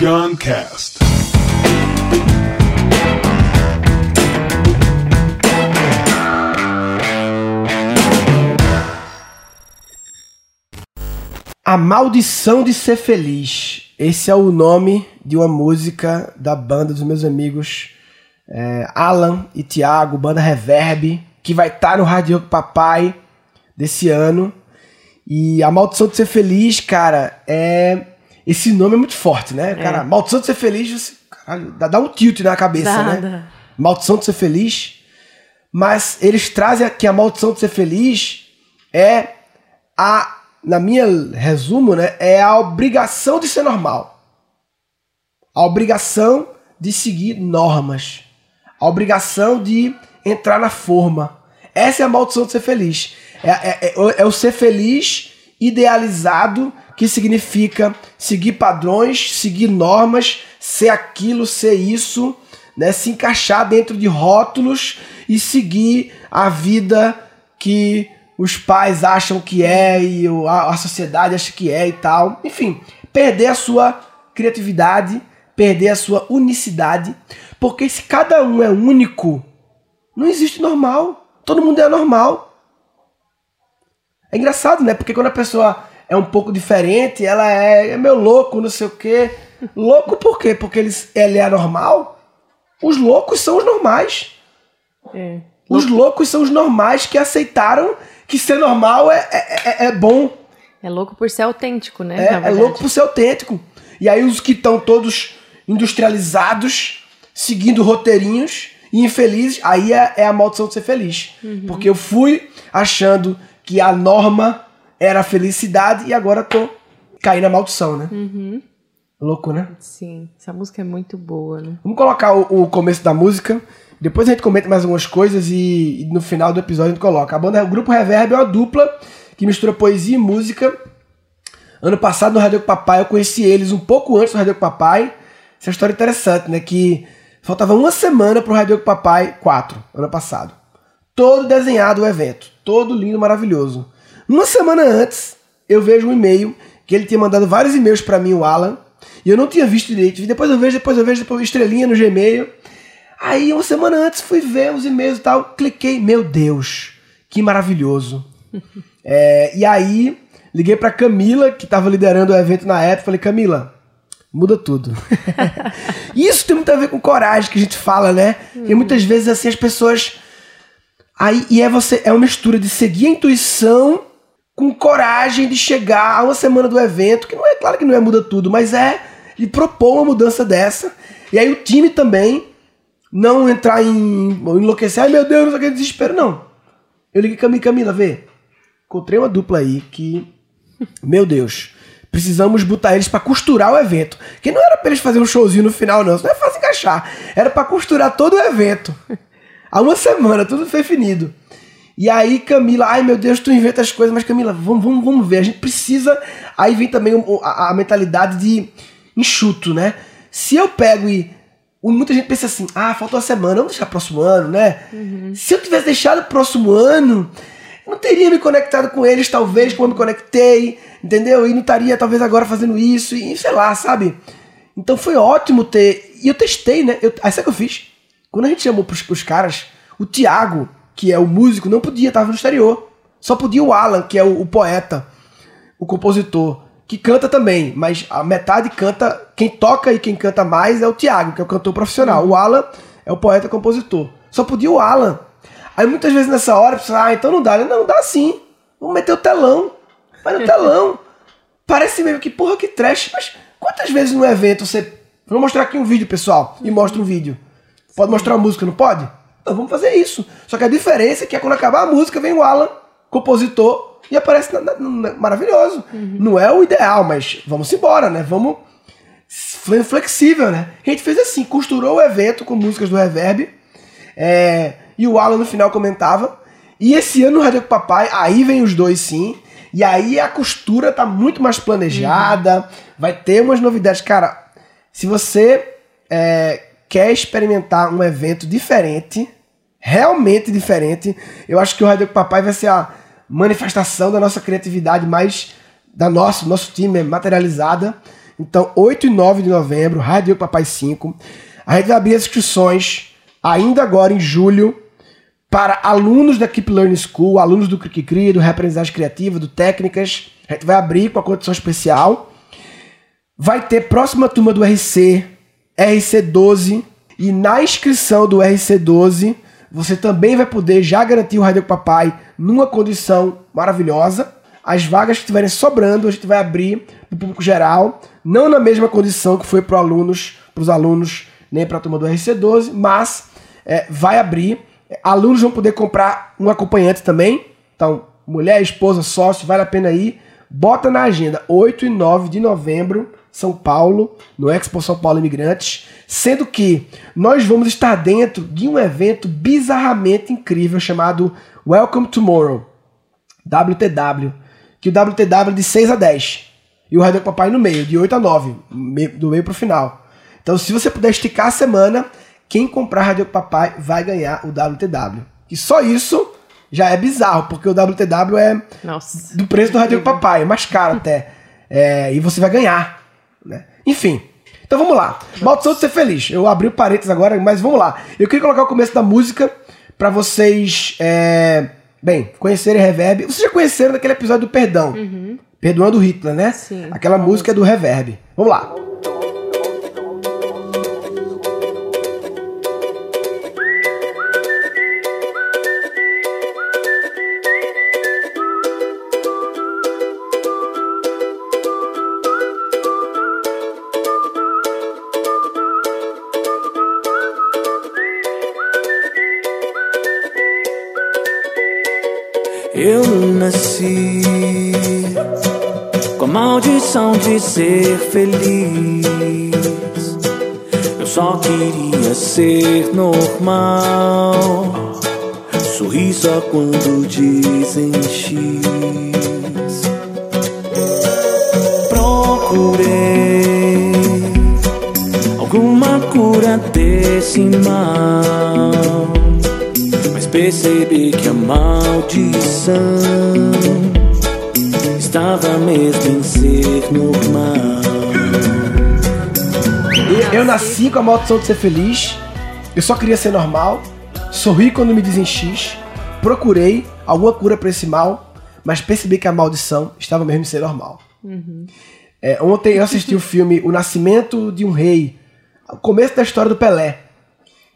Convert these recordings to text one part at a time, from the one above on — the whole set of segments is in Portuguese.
Guncast. A Maldição de Ser Feliz. Esse é o nome de uma música da banda dos meus amigos é, Alan e Thiago, banda Reverb, que vai estar tá no Rádio Papai desse ano. E a Maldição de Ser Feliz, cara, é. Esse nome é muito forte, né? Cara, Maldição de Ser Feliz, você, caralho, dá, dá um tilt na cabeça, Dá, né? dá. Maldição de Ser Feliz. Mas eles trazem que a maldição de ser feliz é a, na minha resumo, né, é a obrigação de ser normal. A obrigação de seguir normas. A obrigação de entrar na forma. Essa é a maldição de ser feliz. É, é- é- é o ser feliz idealizado, que significa seguir padrões, seguir normas, ser aquilo, ser isso, né? se encaixar dentro de rótulos e seguir a vida que os pais acham que é e a, sociedade acha que é e tal. Enfim, perder a sua criatividade, perder a sua unicidade, porque se cada um é único, não existe normal. Todo mundo é anormal. É engraçado, né? Porque quando a pessoa é um pouco diferente, ela é, é meio louco, não sei o quê. Louco por quê? Porque eles, ele é anormal? Os loucos são os normais. É. Os loucos são os normais que aceitaram que ser normal é, é, é- é bom. É louco por ser autêntico, né? É, é louco por ser autêntico. E aí os que estão todos industrializados, seguindo roteirinhos e infelizes, aí é, é a maldição de ser feliz. Porque eu fui achando que a norma era a felicidade e agora tô caindo na maldição, né? Louco, né? Sim, essa música é muito boa, né? Vamos colocar o, o começo da música. Depois a gente comenta mais algumas coisas e, e no final do episódio a gente coloca. A banda, o grupo Reverb é uma dupla que mistura poesia e música. Ano passado no Rádio Papai eu conheci eles um pouco antes do Rádio Papai. Essa história é interessante, né? Que faltava uma semana pro Rádio Papai 4, ano passado. Todo desenhado o evento, todo lindo, maravilhoso. Uma semana antes, eu vejo um e-mail que ele tinha mandado vários e-mails pra mim, o Alan, e eu não tinha visto direito. Depois eu vejo, depois eu vejo, depois estrelinha no Gmail. Aí, uma semana antes, fui ver os e-mails e tal, cliquei, meu Deus, que maravilhoso. É, e aí, liguei pra Camila, que tava liderando o evento na época, falei, Camila, muda tudo. Isso tem muito a ver com coragem que a gente fala, né? E muitas vezes, assim, as pessoas... Aí, e é você, é uma mistura de seguir a intuição com coragem de chegar a uma semana do evento, que não é claro que não é muda tudo, mas é de propor uma mudança dessa. E aí o time também não entrar em enlouquecer, ai meu Deus, não sei o que, desespero, não. Eu liguei Camila, Camila, vê. Encontrei uma dupla aí que, meu Deus, precisamos botar eles pra costurar o evento. Que não era pra eles fazerem um showzinho no final, não. Isso não é fácil encaixar. Era pra costurar todo o evento. Há uma semana, tudo definido. E aí, Camila, ai meu Deus, tu inventa as coisas, mas Camila, vamos, vamos, vamos ver. A gente precisa. Aí vem também o- a, a mentalidade de enxuto, né? Se eu pego e. Muita gente pensa assim, ah, falta uma semana, vamos deixar próximo ano, né? Se eu tivesse deixado próximo ano, eu não teria me conectado com eles, talvez, como eu me conectei, entendeu? E não estaria, talvez, agora fazendo isso, e sei lá, sabe? Então foi ótimo ter. E eu testei, né? Eu, aí sabe o que eu fiz? Quando a gente chamou pros, pros caras, o Thiago, que é o músico, não podia, tava no exterior. Só podia o Alan, que é o, o poeta, o compositor, que canta também, mas a metade canta. Quem toca e quem canta mais é o Thiago, que é o cantor profissional. O Alan é o poeta compositor. Só podia o Alan. Aí muitas vezes nessa hora, pessoa, ah, então não dá. Não, dá sim. Vamos meter o telão. Vai no telão. Parece mesmo que, porra, que trash. Mas quantas vezes no evento você. Vou mostrar aqui um vídeo, pessoal. E mostra um vídeo. Pode mostrar a música, não pode? Então vamos fazer isso. Só que a diferença é que é quando acabar a música, vem o Alan, compositor, e aparece na- na- na- maravilhoso. Não é o ideal, mas vamos embora, né? Vamos. Flexível, né? A gente fez assim, costurou o evento com músicas do Reverb. é, e o Alan no final comentava. E esse ano no Rádio Papai, aí vem os dois sim. E aí a costura tá muito mais planejada. Vai ter umas novidades. Cara, se você é, quer experimentar um evento diferente, realmente diferente, eu acho que o Rádio Papai vai ser a manifestação da nossa criatividade mais da nossa, nosso time materializada. Então, 8 e 9 de novembro, Rádio Papai 5. A gente vai abrir as inscrições ainda agora em julho para alunos da Keep Learning School, alunos do Cri do Reaprendizagem Criativa, do Técnicas. A gente vai abrir com a condição especial. Vai ter próxima turma do RC, RC12. E na inscrição do RC12, você também vai poder já garantir o Rádio Papai numa condição maravilhosa. As vagas que estiverem sobrando, a gente vai abrir para o público geral, não na mesma condição que foi para alunos, os alunos, nem para a turma do RC12, mas é, vai abrir. Alunos vão poder comprar um acompanhante também. Então, mulher, esposa, sócio, vale a pena ir. Bota na agenda 8 e 9 de novembro, São Paulo, no Expo São Paulo Imigrantes. Sendo que nós vamos estar dentro de um evento bizarramente incrível chamado Welcome Tomorrow WTW. Que o WTW é de 6 a 10. E o Rádio Papai no meio, de 8 a 9, do meio pro final. Então, se você puder esticar a semana, quem comprar Rádio Papai vai ganhar o WTW. E só isso já é bizarro, porque o WTW é Nossa. do preço do Rádio Papai, é mais caro até. É, e você vai ganhar. Né? Enfim. Então vamos lá. Maldição de ser feliz. Eu abri o parênteses agora, mas vamos lá. Eu queria colocar o começo da música para vocês, é, bem, conhecerem Reverb. Vocês já conheceram daquele episódio do Perdão. Uhum. Perdoando Hitler, né? Sim. Aquela música do Reverb. Vamos lá. Maldição de ser feliz. Eu só queria ser normal. Sorri só quando dizem X. Procurei alguma cura desse mal. Mas percebi que a maldição estava mesmo em ser normal. Eu nasci com a maldição de ser feliz. Eu só queria ser normal. Sorri quando me dizem X. Procurei alguma cura para esse mal, mas percebi que a maldição estava mesmo em ser normal. É, ontem eu assisti o filme O Nascimento de um Rei, o começo da história do Pelé.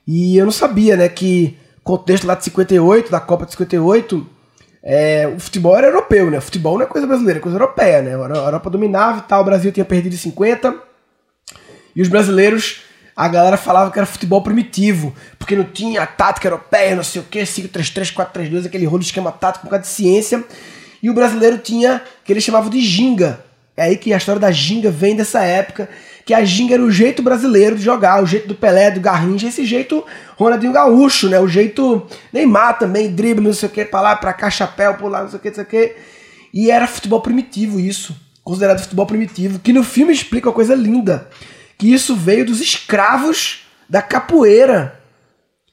E eu não sabia, né, que contexto lá de 58, da Copa de 58, é, o futebol era europeu, né? O futebol não é coisa brasileira, é coisa europeia, né? A Europa dominava e tal, o Brasil tinha perdido em 50. E os brasileiros, a galera falava que era futebol primitivo, porque não tinha tática europeia, não sei o que, 5-3-3, 4-3-2, aquele rolo de esquema tático, um bocado de ciência. E o brasileiro tinha, que eles chamavam de ginga. É aí que a história da ginga vem dessa época, que a ginga era o jeito brasileiro de jogar, o jeito do Pelé, do Garrincha, esse jeito Ronaldinho Gaúcho, né? O jeito Neymar também, drible, não sei o que, pra lá, pra cá, chapéu, pular, não sei o que, não sei o que. E era futebol primitivo isso, considerado futebol primitivo, que no filme explica uma coisa linda, que isso veio dos escravos da capoeira.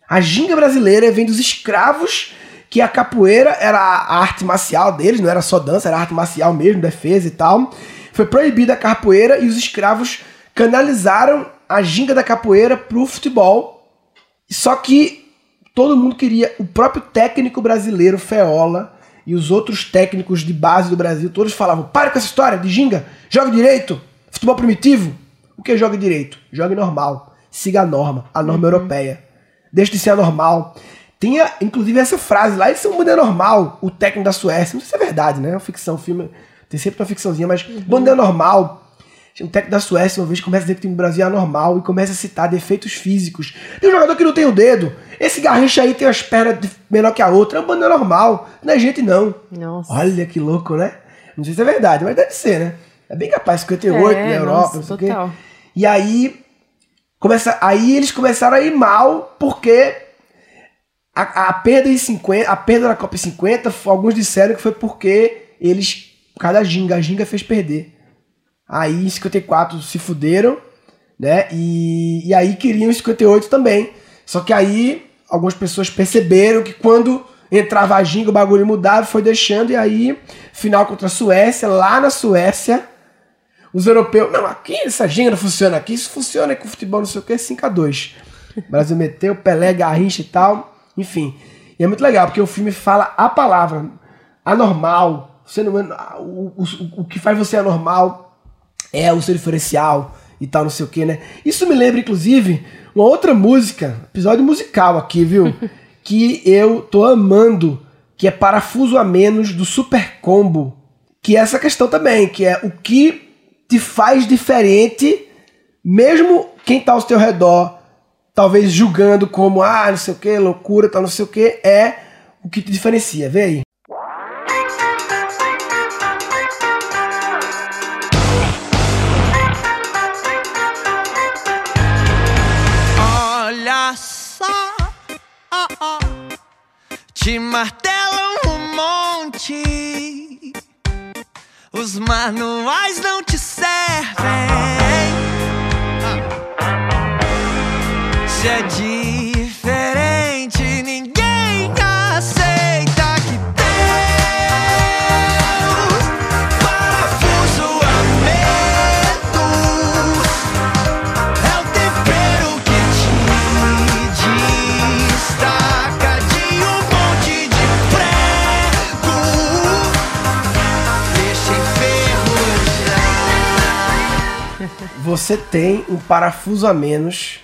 A ginga brasileira vem dos escravos que a capoeira era a arte marcial deles, não era só dança, era arte marcial mesmo, defesa e tal. Foi proibida a capoeira e os escravos canalizaram a ginga da capoeira pro futebol. Só que todo mundo queria, o próprio técnico brasileiro, Feola, e os outros técnicos de base do Brasil, todos falavam: pare com essa história de ginga, jogue direito, futebol primitivo. O que é jogue direito? Jogue normal, siga a norma, a norma europeia. Deixe de ser anormal. Tinha, inclusive, essa frase lá, isso é um mundo normal, o técnico da Suécia. Não sei se é verdade, né? É uma ficção, filme. Tem sempre uma ficçãozinha, mas uhum. mundo normal. Um técnico da Suécia uma vez começa a dizer que o time do Brasil é anormal e começa a citar defeitos físicos. Tem um jogador que não tem o dedo. Esse garrincha aí tem as pernas menor que a outra. É um bando normal. Não é gente, não. Nossa. Olha que louco, né? Não sei se é verdade, mas deve ser, né? É bem capaz, 58 É, na Europa, nossa, não sei o quê. E aí, começa, aí eles começaram a ir mal porque a, a perda em 50, a perda na Copa em 50, alguns disseram que foi porque eles, por causa da ginga, a ginga fez perder. Aí em 54 se fuderam, né? E, e aí queriam em 58 também. Só que aí algumas pessoas perceberam que quando entrava a ginga o bagulho mudava, foi deixando. E aí, final contra a Suécia, lá na Suécia, Os europeus, não, aqui essa ginga não funciona aqui, isso funciona com futebol, não sei o que, 5x2. O Brasil meteu, Pelé, Garrincha e tal, enfim. E é muito legal, porque o filme fala a palavra anormal, você não, o, o, o que faz você anormal é o seu diferencial e tal, não sei o que, né? Isso me lembra, inclusive, uma outra música, episódio musical aqui, viu? que eu tô amando, que é Parafuso a Menos do Super Combo. Que é essa questão também, que é o que te faz diferente, mesmo quem tá ao teu redor, talvez julgando como, ah, não sei o que, loucura, tal, não sei o que, é o que te diferencia. Vê aí. Te martelam um monte. Os manuais não te servem. Se é Você tem um parafuso a menos,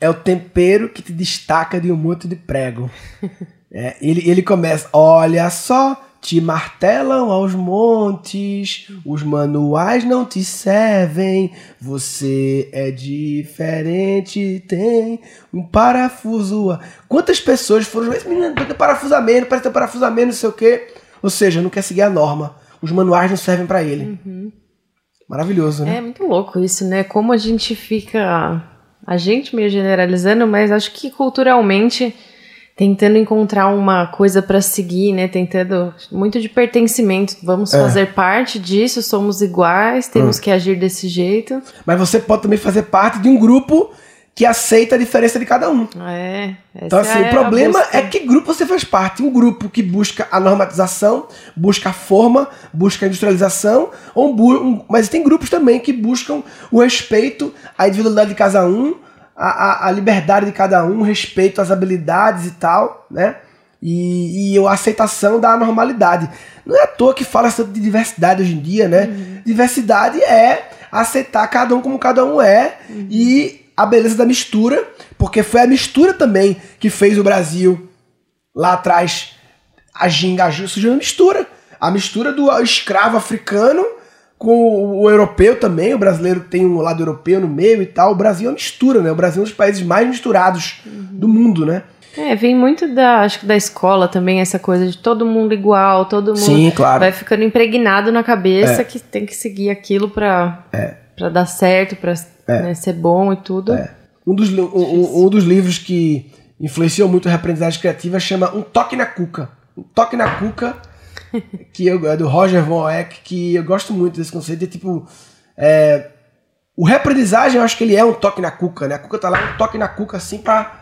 é o tempero que te destaca de um monte de prego. É, ele, ele começa, olha só, te martelam aos montes, os manuais não te servem, você é diferente, tem um parafuso. a-" Quantas pessoas foram, esse menino tem parafuso a menos, parece ter parafuso a menos, não sei o quê. Ou seja, não quer seguir a norma. Os manuais não servem pra ele. Maravilhoso, né? É muito louco isso, né? Como a gente fica. A gente meio generalizando, mas acho que culturalmente tentando encontrar uma coisa pra seguir, né? Tentando muito de pertencimento. Vamos É. fazer parte disso, somos iguais, Hum. temos que agir desse jeito. Mas você pode também fazer parte de um grupo que aceita a diferença de cada um. É. Então, assim, é o problema busca. é que grupo você faz parte. Um grupo que busca a normatização, busca a forma, busca a industrialização, um um- mas tem grupos também que buscam o respeito à individualidade de cada um, a, a, a liberdade de cada um, respeito às habilidades e tal, né? E, e a aceitação da normalidade. Não é à toa que fala tanto de diversidade hoje em dia, né? Diversidade é aceitar cada um como cada um é e a beleza da mistura, porque foi a mistura também que fez o Brasil lá atrás a ginga surgiu a mistura. A mistura do escravo africano com o europeu também. O brasileiro tem um lado europeu no meio e tal. O Brasil é uma mistura, né? O Brasil é um dos países mais misturados do mundo, né? É, vem muito da, acho que da escola também, essa coisa de todo mundo igual, todo mundo Sim, claro. vai ficando impregnado na cabeça É. que tem que seguir aquilo pra, pra dar certo, pra né, ser bom e tudo. Um dos, um- um, dos livros que influenciou muito a reaprendizagem criativa chama Um Toque na Cuca. Um Toque na Cuca, que eu, é do Roger Von Eck, que eu gosto muito desse conceito. É tipo. é, o reaprendizagem, eu acho que ele é um toque na cuca, né? A cuca tá lá, um toque na cuca assim pra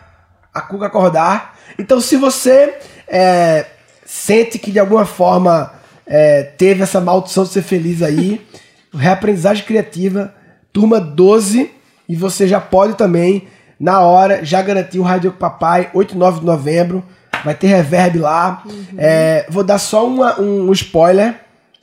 a cuca acordar. Então, se você é, sente que de alguma forma é, teve essa maldição de ser feliz aí, reaprendizagem criativa, turma 12, e você já pode também, na hora, já garantir o Rádio Papai, 8 e 9 de novembro. Vai ter reverb lá. É, vou dar só uma- um, um spoiler.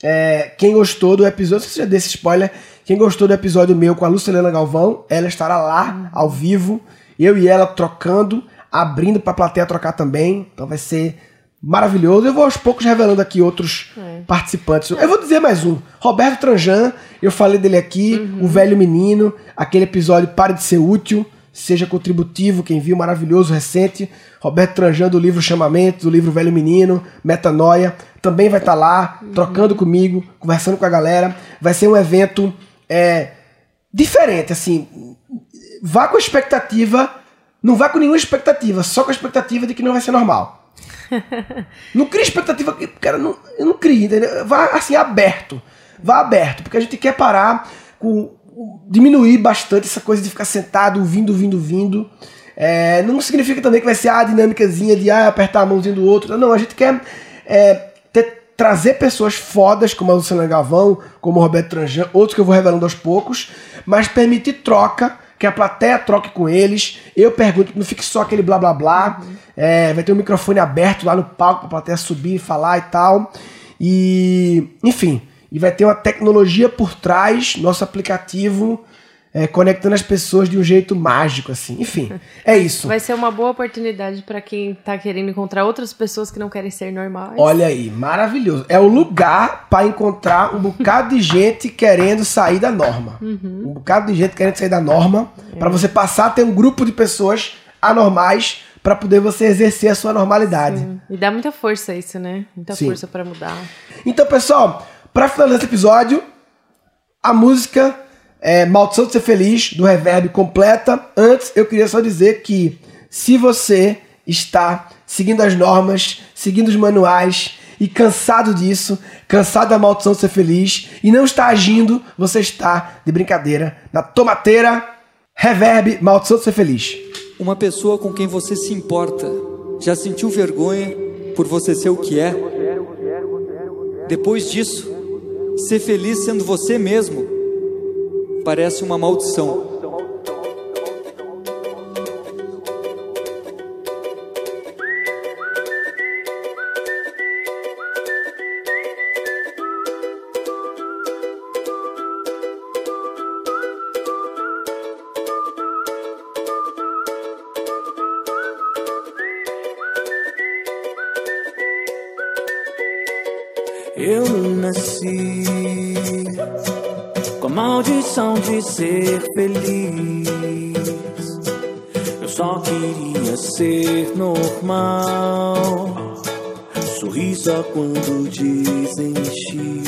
É, quem gostou do episódio, se você já desse spoiler, quem gostou do episódio meu com a Lucilena Galvão, ela estará lá, ao vivo, eu e ela trocando, abrindo pra plateia trocar também. Então vai ser maravilhoso. Eu vou aos poucos revelando aqui outros participantes. Eu vou dizer mais um. Roberto Tranjan, eu falei dele aqui, o velho menino, aquele episódio Pare de Ser Útil, seja contributivo, quem viu, maravilhoso, recente. Roberto Tranjan do livro Chamamento, do livro Velho Menino, Metanoia, também vai estar lá, trocando comigo, conversando com a galera. Vai ser um evento é, diferente, assim. Vá com a expectativa, não vá com nenhuma expectativa, só com a expectativa de que não vai ser normal. Não crie expectativa, cara, não, eu não crie, entendeu? Vá assim, aberto. Vá aberto, porque a gente quer parar com. diminuir bastante essa coisa de ficar sentado, vindo, vindo, vindo. É, não significa também que vai ser a dinâmicazinha de ah, apertar a mãozinha do outro. Não, a gente quer é, ter trazer pessoas fodas, como a Luciana Galvão, como o Roberto Tranjan, outros que eu vou revelando aos poucos, mas permitir troca, que a plateia troque com eles. Eu pergunto, não fique só aquele blá blá blá. É, vai ter um microfone aberto lá no palco pra plateia subir e falar e tal. E, enfim, e vai ter uma tecnologia por trás, nosso aplicativo é, conectando as pessoas de um jeito mágico, assim. Enfim, é isso. Vai ser uma boa oportunidade pra quem tá querendo encontrar outras pessoas que não querem ser normais. Olha aí, maravilhoso. É o lugar para encontrar um bocado de gente querendo sair da norma. Um bocado de gente querendo sair da norma, para você passar a ter um grupo de pessoas anormais para poder você exercer a sua normalidade. E dá muita força isso, né? Muita Sim. força pra mudar. Então, pessoal, para finalizar esse episódio, a música é Maldição de Ser Feliz, do Reverb, completa. Antes, eu queria só dizer que se você está seguindo as normas, seguindo os manuais e cansado disso, cansado da maldição de ser feliz e não está agindo, você está de brincadeira na tomateira Reverb, Maldição de Ser Feliz. Uma pessoa com quem você se importa já sentiu vergonha por você ser o que é? Depois disso, ser feliz sendo você mesmo parece uma maldição. Eu nasci maldição de ser feliz. Eu só queria ser normal. Sorri só quando dizem X.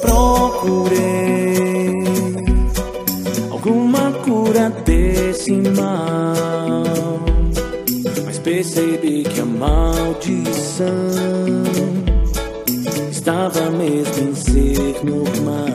Procurei alguma cura desse mal. Mas percebi que a maldição estava mesmo em ser normal.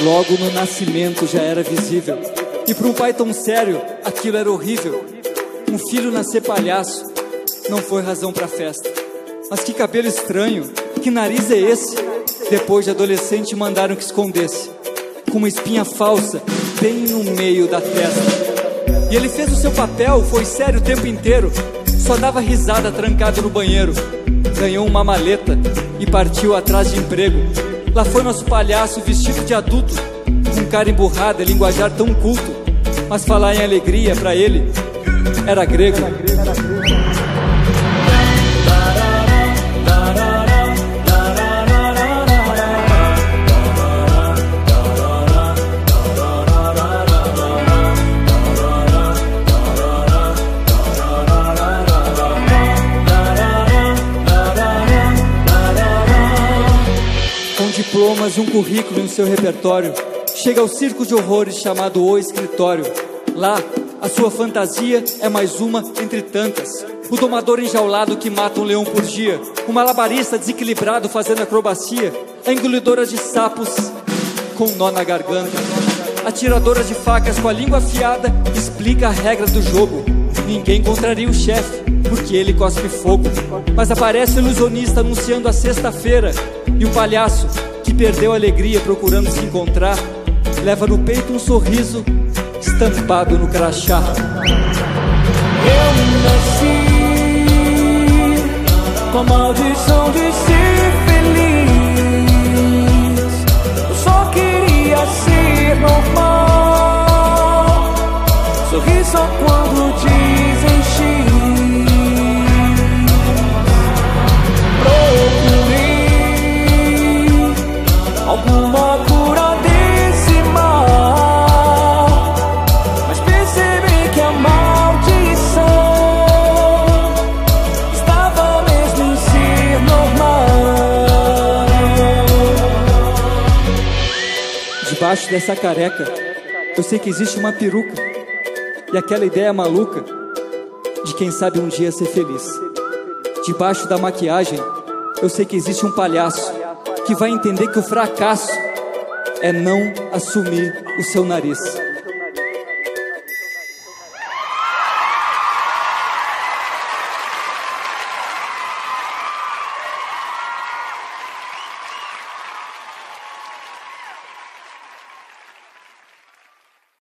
Logo no nascimento já era visível. E para um pai tão sério, aquilo era horrível. Um filho nascer palhaço não foi razão para festa. Mas que cabelo estranho, que nariz é esse? Depois de adolescente mandaram que escondesse, com uma espinha falsa bem no meio da testa. E ele fez o seu papel, foi sério o tempo inteiro. Só dava risada trancado no banheiro. Ganhou uma maleta e partiu atrás de emprego. Lá foi nosso palhaço vestido de adulto, com cara emburrada, linguajar tão culto. Mas falar em alegria pra ele era grego. Com diplomas e um currículo em seu repertório, chega ao circo de horrores chamado O Escritório. Lá, a sua fantasia é mais uma entre tantas. O domador enjaulado que mata um leão por dia, o malabarista desequilibrado fazendo acrobacia, a engolidora de sapos com nó na garganta, a tiradora de facas com a língua afiada explica a regra do jogo. Ninguém contraria o chefe, porque ele cospe fogo. Mas aparece o ilusionista anunciando a sexta-feira. E o palhaço, que perdeu a alegria procurando se encontrar, leva no peito um sorriso estampado no crachá. Eu nasci com a maldição de ser feliz. Eu só queria ser normal. Sorri só quando dizem Debaixo dessa careca eu sei que existe uma peruca e aquela ideia maluca de quem sabe um dia ser feliz. Debaixo da maquiagem, eu sei que existe um palhaço que vai entender que o fracasso é não assumir o seu nariz.